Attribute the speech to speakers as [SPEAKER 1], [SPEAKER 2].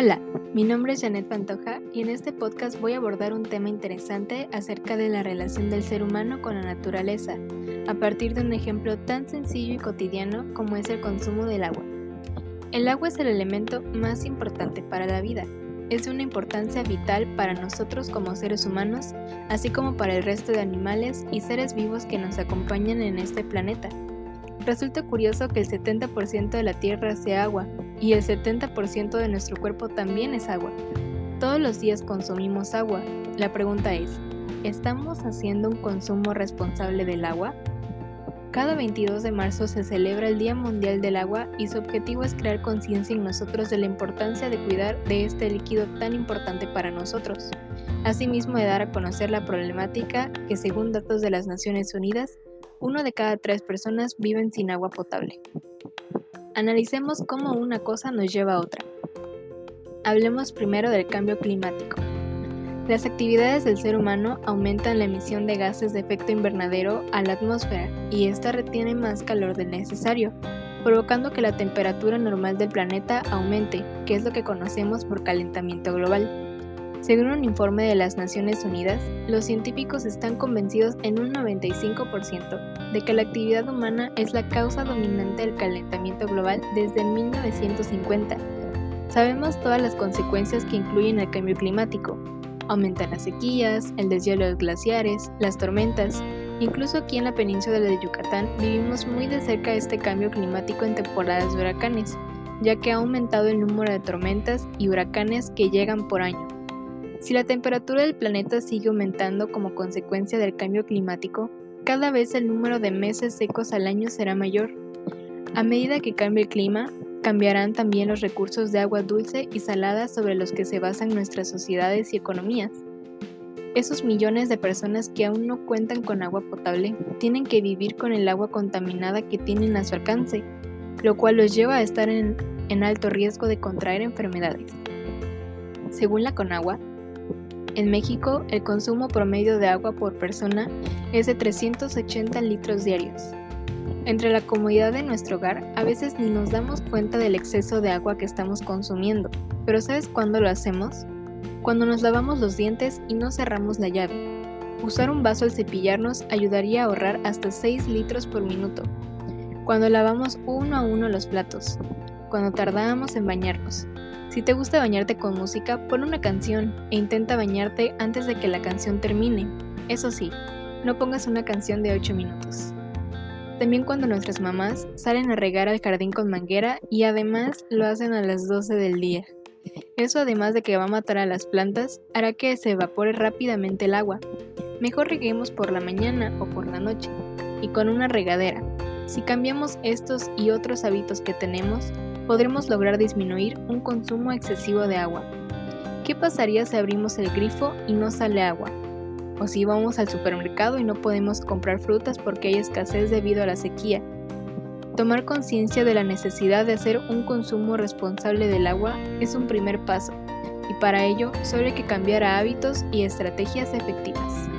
[SPEAKER 1] Hola, mi nombre es Janet Pantoja y en este podcast voy a abordar un tema interesante acerca de la relación del ser humano con la naturaleza, a partir de un ejemplo tan sencillo y cotidiano como es el consumo del agua. El agua es el elemento más importante para la vida. Es de una importancia vital para nosotros como seres humanos, así como para el resto de animales y seres vivos que nos acompañan en este planeta. Resulta curioso que el 70% de la Tierra sea agua y el 70% de nuestro cuerpo también es agua. Todos los días consumimos agua. La pregunta es, ¿estamos haciendo un consumo responsable del agua? Cada 22 de marzo se celebra el Día Mundial del Agua y su objetivo es crear conciencia en nosotros de la importancia de cuidar de este líquido tan importante para nosotros. Asimismo de dar a conocer la problemática que según datos de las Naciones Unidas uno de cada tres personas viven sin agua potable. Analicemos cómo una cosa nos lleva a otra. Hablemos primero del cambio climático. Las actividades del ser humano aumentan la emisión de gases de efecto invernadero a la atmósfera y ésta retiene más calor del necesario, provocando que la temperatura normal del planeta aumente, que es lo que conocemos por calentamiento global. Según un informe de las Naciones Unidas, los científicos están convencidos en un 95% de que la actividad humana es la causa dominante del calentamiento global desde 1950. Sabemos todas las consecuencias que incluyen el cambio climático. Aumentan las sequías, el deshielo de los glaciares, las tormentas. Incluso aquí en la península de Yucatán vivimos muy de cerca este cambio climático en temporadas de huracanes, ya que ha aumentado el número de tormentas y huracanes que llegan por año. Si la temperatura del planeta sigue aumentando como consecuencia del cambio climático, cada vez el número de meses secos al año será mayor. A medida que cambie el clima, cambiarán también los recursos de agua dulce y salada sobre los que se basan nuestras sociedades y economías. Esos millones de personas que aún no cuentan con agua potable tienen que vivir con el agua contaminada que tienen a su alcance, lo cual los lleva a estar en, alto riesgo de contraer enfermedades. Según la Conagua, en México, el consumo promedio de agua por persona es de 380 litros diarios. Entre la comodidad de nuestro hogar, a veces ni nos damos cuenta del exceso de agua que estamos consumiendo, pero ¿sabes cuándo lo hacemos? Cuando nos lavamos los dientes y no cerramos la llave. Usar un vaso al cepillarnos ayudaría a ahorrar hasta 6 litros por minuto. Cuando lavamos uno a uno los platos. Cuando tardamos en bañarnos. Si te gusta bañarte con música, pon una canción e intenta bañarte antes de que la canción termine. Eso sí, no pongas una canción de 8 minutos. También cuando nuestras mamás salen a regar al jardín con manguera y además lo hacen a las 12 del día. Eso además de que va a matar a las plantas, hará que se evapore rápidamente el agua. Mejor reguemos por la mañana o por la noche, y con una regadera. Si cambiamos estos y otros hábitos que tenemos, podremos lograr disminuir un consumo excesivo de agua. ¿Qué pasaría si abrimos el grifo y no sale agua? O si vamos al supermercado y no podemos comprar frutas porque hay escasez debido a la sequía. Tomar conciencia de la necesidad de hacer un consumo responsable del agua es un primer paso, y para ello solo hay que cambiar hábitos y estrategias efectivas.